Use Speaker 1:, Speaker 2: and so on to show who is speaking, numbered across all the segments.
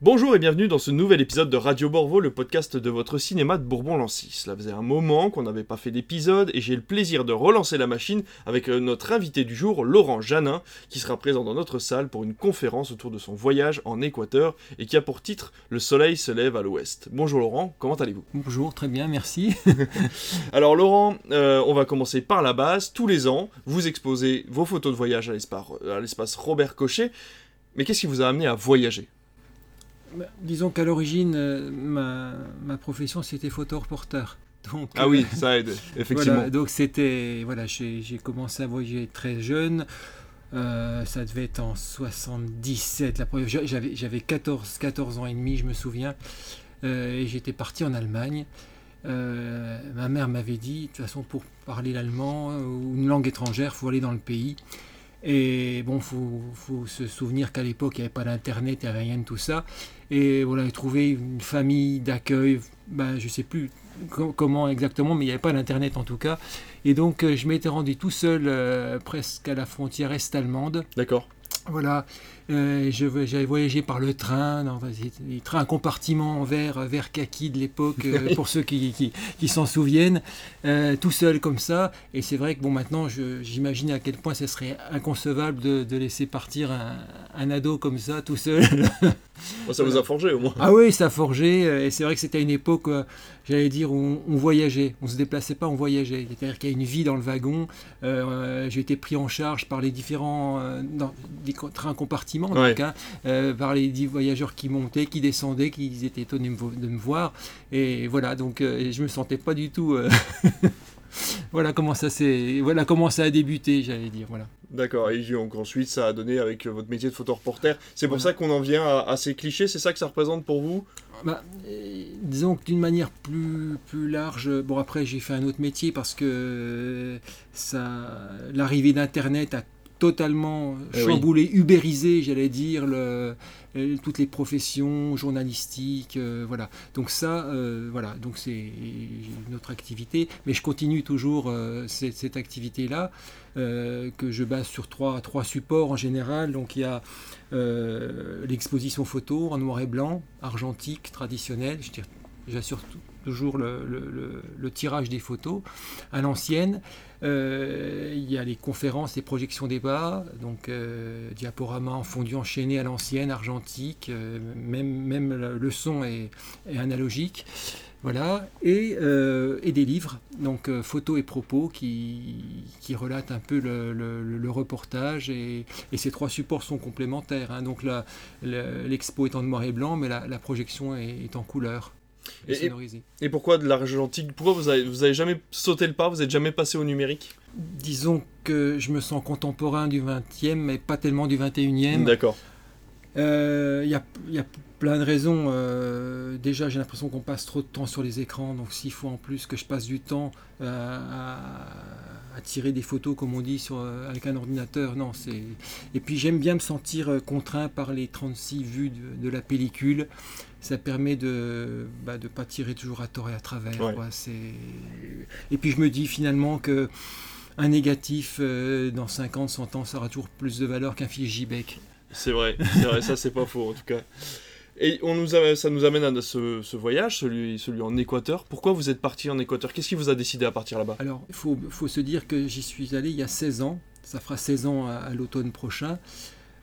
Speaker 1: Bonjour et bienvenue dans ce nouvel épisode de Radio Borvo, le podcast de votre cinéma de Bourbon-Lancy. Cela faisait un moment qu'on n'avait pas fait d'épisode et j'ai le plaisir de relancer la machine avec euh, notre invité du jour, Laurent Janin, qui sera présent dans notre salle pour une conférence autour de son voyage en Équateur et qui a pour titre Le soleil se lève à l'ouest. Bonjour Laurent, comment allez-vous?
Speaker 2: Bonjour, très bien, merci.
Speaker 1: Alors Laurent, euh, on va commencer par la base. Tous les ans, vous exposez vos photos de voyage à l'espace Robert Cochet. Mais qu'est-ce qui vous a amené à voyager?
Speaker 2: Disons qu'à l'origine, euh, ma, profession, c'était photo-reporter.
Speaker 1: Donc, ah oui, euh, ça aide, effectivement.
Speaker 2: donc c'était, voilà, j'ai commencé à voyager très jeune. Euh, ça devait être en 77. J'avais 14, 14 ans et demi, je me souviens. et j'étais parti en Allemagne. ma mère m'avait dit, de toute façon, pour parler l'allemand ou une langue étrangère, il faut aller dans le pays. Et bon, faut, faut se souvenir qu'à l'époque, il n'y avait pas d'internet, il n'y avait rien de tout ça. Et voilà, trouver une famille d'accueil, ben, je ne sais plus comment exactement, mais il n'y avait pas d'internet en tout cas. Et donc, euh, je m'étais rendu tout seul euh, presque à la frontière est-allemande.
Speaker 1: D'accord.
Speaker 2: Voilà, euh, j'avais voyagé par le train, dans les trains compartiment vert, vert kaki de l'époque, euh, pour ceux qui, qui, s'en souviennent, euh, tout seul comme ça. Et c'est vrai que bon, maintenant, j'imagine à quel point ce serait inconcevable de, de laisser partir un, un, ado comme ça, tout seul.
Speaker 1: ça vous a forgé au moins.
Speaker 2: Ah oui, ça a forgé. Et c'est vrai que c'était une époque, j'allais dire, où on, voyageait. On ne se déplaçait pas, on voyageait. C'est-à-dire qu'il y a une vie dans le wagon. J'ai été pris en charge par les différents trains compartiments donc, hein, euh, par les dix voyageurs qui montaient, qui descendaient, qui étaient étonnés de me voir. Et voilà, donc euh, je me sentais pas du tout. Euh, voilà comment ça s'est, voilà comment ça a débuté, j'allais dire. Voilà.
Speaker 1: D'accord. Et donc ensuite, ça a donné avec votre métier de photoreporter. C'est pour ça qu'on en vient à, ces clichés. C'est ça que ça représente pour vous?
Speaker 2: Bah, disons que d'une manière plus, plus large, bon après j'ai fait un autre métier parce que ça, l'arrivée d'Internet a totalement eh chamboulé, ubérisé, j'allais dire, le, euh, toutes les professions journalistiques, euh, voilà. Donc ça, euh, voilà, donc c'est notre activité, mais je continue toujours cette, activité-là que je base sur trois, trois supports en général. Donc il y a l'exposition photo en noir et blanc, argentique, traditionnelle, j'assure toujours le, tirage des photos à l'ancienne. Euh, il y a les conférences, les projections débat, donc euh, diaporama en fondu enchaîné à l'ancienne, argentique, euh, même, même le son est, analogique. Voilà, et, des livres, donc photos et propos qui, relatent un peu le, reportage, et, et, ces trois supports sont complémentaires. Hein. donc l'expo est en noir et blanc, mais la, projection est en couleur.
Speaker 1: Et, pourquoi de l'argentique Pourquoi vous avez, vous avez jamais sauté le pas? Vous n'êtes jamais passé au numérique?
Speaker 2: Disons que je me sens contemporain du 20e, mais pas tellement du 21e.
Speaker 1: D'accord.
Speaker 2: Il euh, y, a, y, a, plein de raisons. Euh, déjà, j'ai l'impression qu'on passe trop de temps sur les écrans, donc s'il faut en plus que je passe du temps euh, à, tirer des photos, comme on dit, sur, avec un ordinateur, non. c'est Et puis j'aime bien me sentir contraint par les 36 vues de, de la pellicule ça permet de ne bah, pas tirer toujours à tort et à travers. Et puis je me dis finalement que un négatif euh, dans 50, 100 ans, ça aura toujours plus de valeur qu'un fichier JBEC.
Speaker 1: C'est vrai, c'est vrai, ça c'est pas faux en tout cas. Et on nous ça nous amène à ce, ce, voyage, celui, celui en Équateur. Pourquoi vous êtes parti en Équateur? Qu'est-ce qui vous a décidé à partir là-bas?
Speaker 2: Alors, il faut, faut, se dire que j'y suis allé il y a 16 ans. Ça fera 16 ans à l'automne prochain.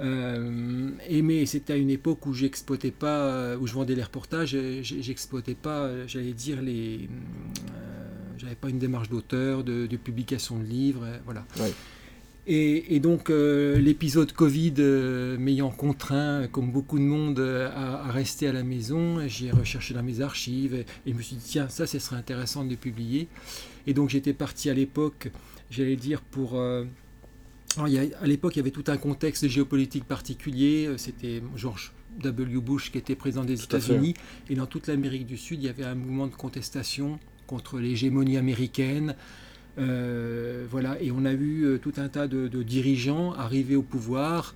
Speaker 2: Euh, mais c'était à une époque où j'exploitais pas, où je vendais les reportages, j'exploitais pas, j'allais dire les, euh, j'avais pas une démarche d'auteur, de, publication de livres, voilà. Et, donc l'épisode Covid m'ayant contraint, comme beaucoup de monde, à, rester à la maison, j'ai recherché dans mes archives et, et, je me suis dit tiens ça, ce serait intéressant de publier. Et donc j'étais parti à l'époque, j'allais dire pour à l'époque, il y avait tout un contexte géopolitique particulier. Euh, c'était George W. Bush qui était président des États-Unis. Et dans toute l'Amérique du Sud, il y avait un mouvement de contestation contre l'hégémonie américaine. Euh, voilà, et on a vu euh, tout un tas de, dirigeants arriver au pouvoir,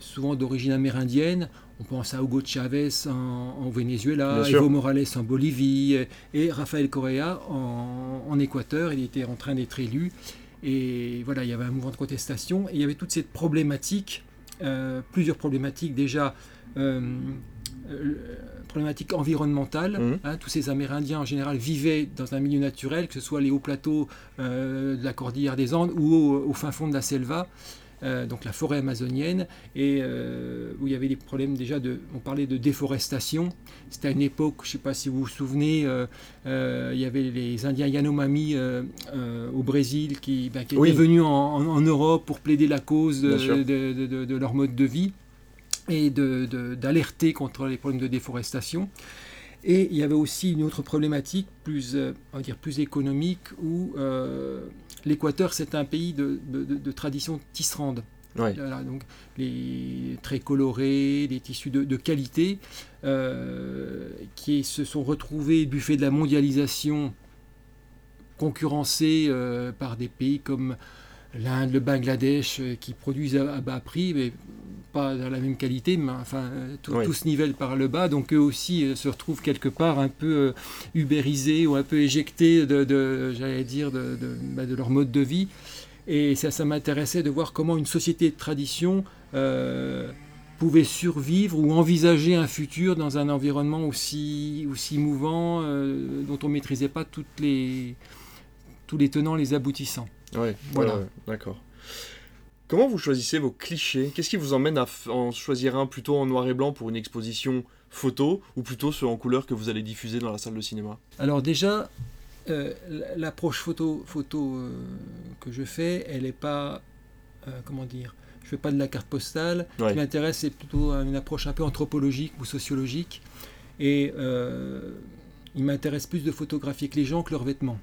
Speaker 2: souvent d'origine amérindienne. On pense à Hugo Chavez en, Venezuela, Evo Morales en Bolivie et Rafael Correa en, en Équateur. Il était en train d'être élu. Et voilà, il y avait un mouvement de contestation et il y avait toute cette problématique, euh, plusieurs problématiques déjà. Euh, problématique environnementale.
Speaker 1: Mhm.
Speaker 2: hein. tous ces Amérindiens en général vivaient dans un milieu naturel, que ce soit les hauts plateaux euh, de la cordillère des Andes ou au, au fin fond de la selva. euh, donc la forêt amazonienne, et euh, où il y avait des problèmes déjà de, on parlait de déforestation. C'était à une époque, je ne sais pas si vous vous souvenez, euh, euh, il y avait les Indiens Yanomami euh, euh, au Brésil qui, ben, qui
Speaker 1: Oui.
Speaker 2: étaient venus en, en- en Europe pour plaider la cause de leur mode de vie et d'alerter contre les problèmes de déforestation. Et il y avait aussi une autre problématique plus, euh, on va dire plus économique où euh, l'Équateur c'est un pays de, de- tradition tisserande.
Speaker 1: Ouais.
Speaker 2: Voilà, donc les très colorés, des tissus de, de qualité euh, qui se sont retrouvés du fait de la mondialisation concurrencés euh, par des pays comme l'Inde, le Bangladesh, qui produisent à, à bas prix, mais pas dans la même qualité, mais enfin euh, tout,
Speaker 1: Oui.
Speaker 2: tout se nivelle par le bas, donc eux aussi euh, se retrouvent quelque part un peu euh, ubérisés ou un peu éjectés de, de- j'allais dire, de, de- bah, de leur mode de vie. Et ça, ça m'intéressait de voir comment une société de tradition euh, pouvait survivre ou envisager un futur dans un environnement aussi, aussi mouvant, euh, dont on ne maîtrisait pas toutes les, tous les tenants, les aboutissants.
Speaker 1: Ouais,
Speaker 2: Voilà.
Speaker 1: d'accord. Comment vous choisissez vos clichés? Qu'est-ce qui vous emmène à en choisir un plutôt en noir et blanc pour une exposition photo ou plutôt ceux en couleur que vous allez diffuser dans la salle de cinéma?
Speaker 2: Alors déjà, euh, l'approche photo, photo euh, que je fais, elle n'est pas, euh, comment dire, je fais pas de la carte postale. Ce qui m'intéresse, c'est plutôt une approche un peu anthropologique ou sociologique. Et il m'intéresse plus de photographier que les gens que leurs vêtements.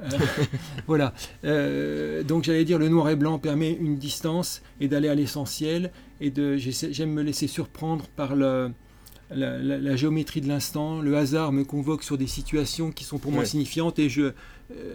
Speaker 2: Euh, voilà. Euh, donc j'allais dire, le noir et blanc permet une distance et d'aller à l'essentiel. Et j'aime me laisser surprendre par le, la, la- la géométrie de l'instant. Le hasard me convoque sur des situations qui sont pour moi signifiantes et je, euh,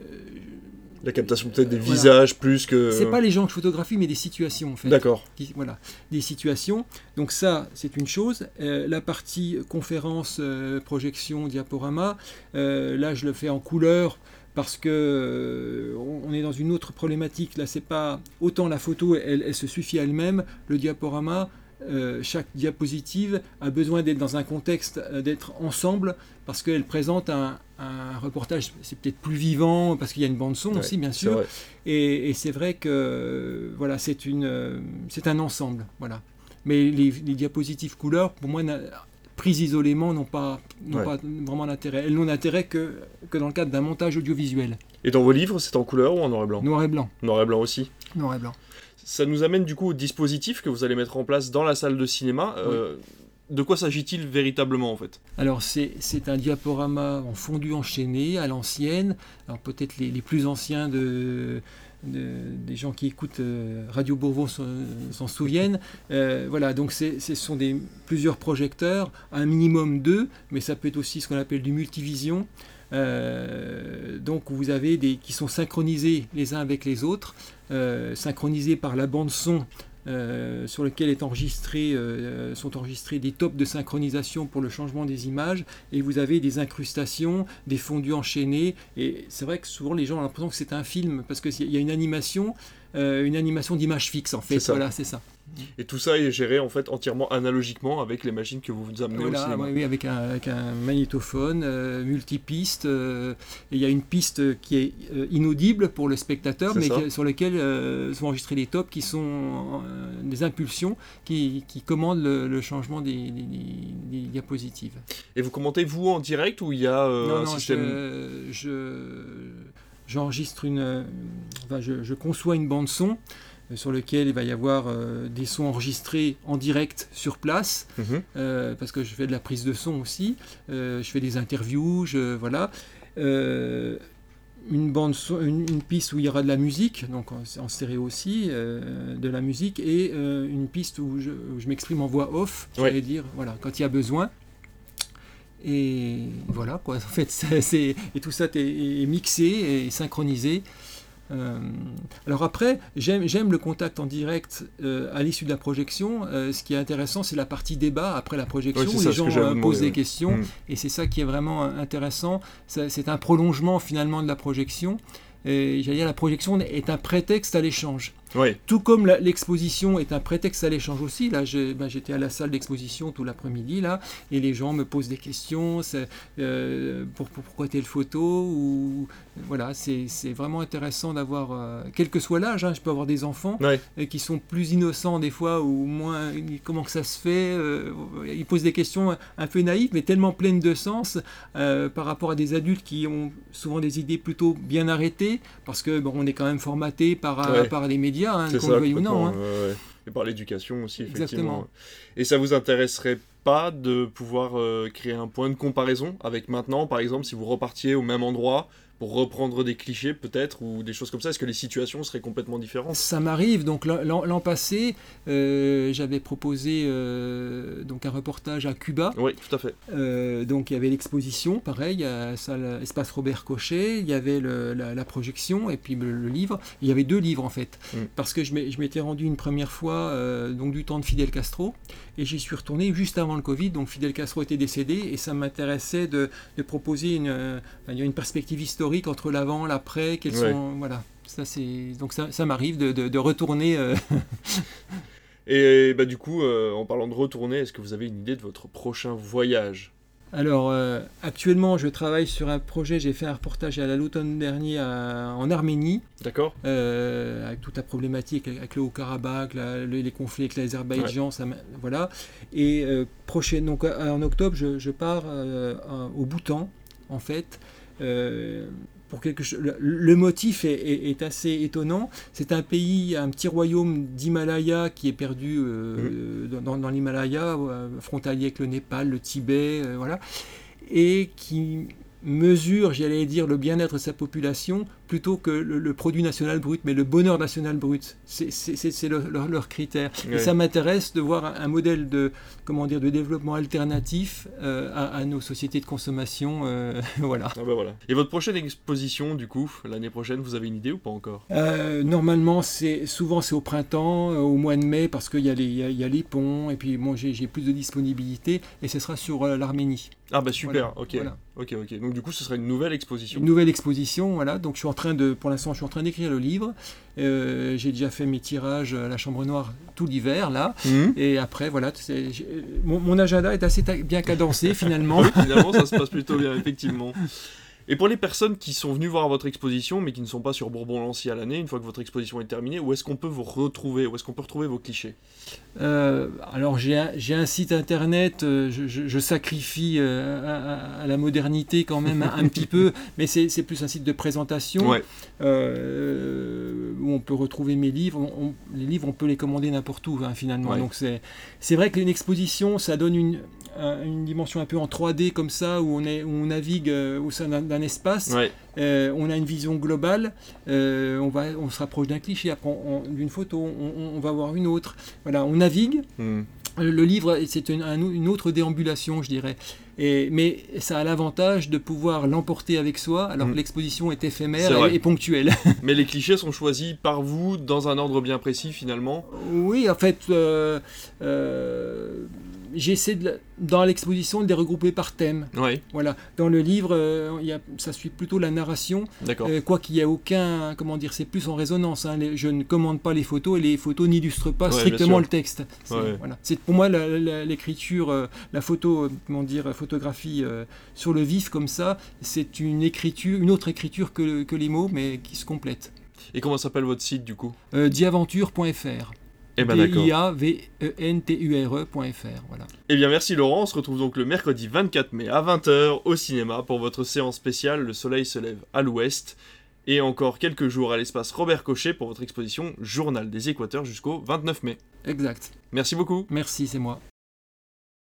Speaker 1: La captation peut-être des
Speaker 2: Euh, voilà.
Speaker 1: visages plus que...
Speaker 2: c'est pas les gens que je photographie, mais des situations en fait.
Speaker 1: D'accord.
Speaker 2: voilà, des situations. Donc ça, c'est une chose. Euh, la partie conférence, projection, diaporama, là, je le fais en couleur parce que euh, on est dans une autre problématique. Là, c'est pas autant la photo, elle, elle se suffit à elle-même. Le diaporama, euh, chaque diapositive a besoin d'être dans un contexte, euh, d'être ensemble, parce qu'elle présente un, un reportage, c'est peut-être plus vivant, parce qu'il y a une bande son
Speaker 1: Ouais,
Speaker 2: aussi, bien sûr. Et, et c'est vrai que voilà, c'est une, c'est un ensemble, voilà. Mais les, les diapositives couleurs, pour moi, prises isolément, n'ont pas, n'ont
Speaker 1: Ouais.
Speaker 2: pas vraiment d'intérêt. Elles n'ont d'intérêt que, que dans le cadre d'un montage audiovisuel,
Speaker 1: Et dans vos livres, c'est en couleur ou en noir et blanc?
Speaker 2: Noir et blanc,
Speaker 1: Noir et blanc aussi.
Speaker 2: noir et blanc.
Speaker 1: Ça nous amène du coup au dispositif que vous allez mettre en place dans la salle de cinéma. Euh, De quoi s'agit-il véritablement en fait?
Speaker 2: Alors c'est, un diaporama en fondu enchaîné à l'ancienne. Alors peut-être les, les plus anciens de- des gens qui écoutent euh, Radio Bourbon s'en, souviennent. Euh, voilà, donc ce sont des, plusieurs projecteurs, un minimum deux, mais ça peut être aussi ce qu'on appelle du multivision. Euh, donc vous avez des qui sont synchronisés les uns avec les autres, synchronisés par la bande son euh, sur lequel est enregistré, euh, sont enregistrés des tops de synchronisation pour le changement des images, et vous avez des incrustations, des fondus enchaînés, et c'est vrai que souvent les gens ont l'impression que c'est un film, parce qu'il y a une animation, euh, une animation d'image fixe en fait, voilà, c'est ça.
Speaker 1: Et tout ça est géré en fait entièrement analogiquement avec les machines que vous vous amenez au
Speaker 2: Voilà,
Speaker 1: cinéma.
Speaker 2: oui, oui, avec un, avec un magnétophone, euh, multipiste, euh, et il y a une piste qui est euh, inaudible pour le spectateur, mais qui- sur laquelle euh, sont enregistrés des tops qui sont euh, des impulsions qui, qui commandent le, le changement des, des- des- des diapositives.
Speaker 1: Et vous commentez vous en direct ou il y a
Speaker 2: non,
Speaker 1: un
Speaker 2: non,
Speaker 1: système
Speaker 2: je, je- j'enregistre une, enfin, je, je conçois une bande son sur lequel il va y avoir euh, des sons enregistrés en direct sur place.
Speaker 1: Mhm.
Speaker 2: euh, parce que je fais de la prise de son aussi, euh, je fais des interviews, je, voilà. Euh, une, bande une, une piste où il y aura de la musique, donc en, en stéréo aussi, euh, de la musique, et euh, une piste où je, m'exprime en voix off,
Speaker 1: Ouais.
Speaker 2: j'allais dire, voilà, quand il y a besoin. Et voilà, quoi, en fait, et tout ça est, est mixé et synchronisé. Euh, alors après, j'aime, le contact en direct euh, à l'issue de la projection. Euh, ce qui est intéressant, c'est la partie débat après la projection où les gens posent des questions.
Speaker 1: Mm.
Speaker 2: Et c'est ça qui est vraiment intéressant. C'est un prolongement finalement de la projection. Et j'allais dire, la projection est un prétexte à l'échange. Tout comme l'exposition est un prétexte à l'échange aussi. Là, ben, j'étais à la salle d'exposition tout l'après-midi là, et les gens me posent des questions. euh, pour, pour- pourquoi telle photo ou voilà, c'est vraiment intéressant d'avoir, euh, quel que soit l'âge. hein, je peux avoir des enfants
Speaker 1: Ouais.
Speaker 2: et qui sont plus innocents des fois ou moins. Comment que ça se fait euh, Ils posent des questions un peu naïves, mais tellement pleines de sens euh, par rapport à des adultes qui ont souvent des idées plutôt bien arrêtées, parce que bon, on est quand même formaté par, euh,
Speaker 1: Ouais.
Speaker 2: par les médias, hein, qu'on le veuille ou non. hein.
Speaker 1: ouais. Et par l'éducation aussi, effectivement.
Speaker 2: Exactement.
Speaker 1: Et ça vous intéresserait pas de pouvoir euh, créer un point de comparaison avec maintenant, par exemple, si vous repartiez au même endroit pour reprendre des clichés peut-être ou des choses comme ça Est-ce que les situations seraient complètement différentes?
Speaker 2: Ça m'arrive. Donc l'an- passé, euh, j'avais proposé euh, donc un reportage à Cuba.
Speaker 1: Oui, tout à fait.
Speaker 2: Euh, donc il y avait l'exposition, pareil, à salle Espace Robert Cochet, il y avait le- la, la projection et puis le, le livre. Il y avait deux livres en fait,
Speaker 1: Mm.
Speaker 2: parce que je m'étais rendu une première fois donc du temps de Fidel Castro et j'y suis retourné juste avant le Covid. Donc Fidel Castro était décédé et ça m'intéressait de, de proposer une, une perspective historique entre l'avant, l'après, quels
Speaker 1: Ouais.
Speaker 2: sont voilà. Ça c'est donc ça, ça m'arrive de, de- de retourner. euh,
Speaker 1: Et bah du coup, euh, en parlant de retourner, est-ce que vous avez une idée de votre prochain voyage?
Speaker 2: Alors, euh, actuellement, je travaille sur un projet. J'ai fait un reportage à l'automne dernier à- en Arménie,
Speaker 1: D'accord
Speaker 2: euh, avec toute la problématique avec le Haut-Karabakh, la- les conflits avec l'Azerbaïdjan, m'a- voilà. Et euh, prochain, donc en octobre, je, je pars au Bhoutan, en fait. Euh, pour quelque chose. Le, le motif est, est- est assez étonnant. C'est un pays, un petit royaume d'Himalaya qui est perdu euh, dans, dans l'Himalaya, euh, frontalier avec le Népal, le Tibet, voilà, et qui mesure, j'allais dire, le bien-être de sa population plutôt que le, le produit national brut, mais le bonheur national brut. C'est- leur, critère. Et ça m'intéresse de voir un, un modèle de, comment dire, de développement alternatif euh, à, à nos sociétés de consommation. euh, voilà.
Speaker 1: Ah bah voilà. Et votre prochaine exposition, du coup, l'année prochaine, vous avez une idée ou pas encore?
Speaker 2: Euh, normalement, c'est souvent c'est au printemps, au mois de mai, parce qu'il y, a y, a- il y a les ponts, et puis bon, j'ai plus de disponibilité, et ce sera sur l'Arménie.
Speaker 1: Ah bah super,
Speaker 2: Voilà,
Speaker 1: ok.
Speaker 2: voilà.
Speaker 1: Ok, ok. Donc du coup, ce sera une nouvelle exposition.
Speaker 2: Une nouvelle exposition, voilà. Donc je suis en train de, pour l'instant, je suis en train d'écrire le livre. Euh, j'ai déjà fait mes tirages à la Chambre Noire tout l'hiver là,
Speaker 1: Mhm.
Speaker 2: et après voilà, mon, mon agenda est assez bien cadencé finalement.
Speaker 1: Oui, finalement, ça se passe plutôt bien, effectivement. Et pour les personnes qui sont venues voir votre exposition, mais qui ne sont pas sur Bourbon-Lancy à l'année, une fois que votre exposition est terminée, où est-ce qu'on peut vous retrouver Où est-ce qu'on peut retrouver vos clichés
Speaker 2: Euh, alors j'ai un, site internet, euh, je, je- je sacrifie euh, à, à- à la modernité quand même un, un petit peu, mais c'est plus un site de présentation
Speaker 1: Ouais.
Speaker 2: euh, où on peut retrouver mes livres. On- on- les livres, on peut les commander n'importe où hein, finalement.
Speaker 1: Ouais.
Speaker 2: Donc c'est vrai qu'une exposition, ça donne une, un- une dimension un peu en 3D comme ça, où on, est, où on navigue au sein d'un d'un espace.
Speaker 1: Ouais.
Speaker 2: Euh, on a une vision globale, euh, on, va, on se rapproche d'un cliché, après d'une photo, on, va voir une autre. Voilà, on navigue.
Speaker 1: Mhm.
Speaker 2: Le le livre, c'est une, un- une autre déambulation, je dirais. Et, mais ça a l'avantage de pouvoir l'emporter avec soi, alors
Speaker 1: Mm.
Speaker 2: que l'exposition est éphémère et, et ponctuelle.
Speaker 1: Mais les clichés sont choisis par vous dans un ordre bien précis, finalement?
Speaker 2: oui, en fait, euh, euh, j'essaie de, la- dans l'exposition de les regrouper par thème.
Speaker 1: Ouais,
Speaker 2: Voilà. Dans le livre, euh, il y a- ça suit plutôt la narration,
Speaker 1: d'accord.
Speaker 2: euh, quoi qu'il n'y ait aucun, comment dire, c'est plus en résonance. hein. Les- je ne commande pas les photos et les photos n'illustrent pas
Speaker 1: Ouais,
Speaker 2: strictement le texte. C'est
Speaker 1: Ouais.
Speaker 2: voilà. C'est pour moi la- la- l'écriture, euh, la photo, euh, comment dire, photographie euh, sur le vif comme ça, c'est une écriture, une autre écriture que, que les mots, mais qui se complète.
Speaker 1: Et comment s'appelle votre site, du coup?
Speaker 2: Diaventure.fr.
Speaker 1: Eh ben.
Speaker 2: Voilà.
Speaker 1: Eh bien merci Laurent, on se retrouve donc le mercredi 24 mai à 20h au cinéma pour votre séance spéciale Le soleil se lève à l'ouest. Et encore quelques jours à l'espace Robert Cochet pour votre exposition Journal des Équateurs jusqu'au 29 mai.
Speaker 2: Exact.
Speaker 1: Merci beaucoup.
Speaker 2: Merci, c'est moi.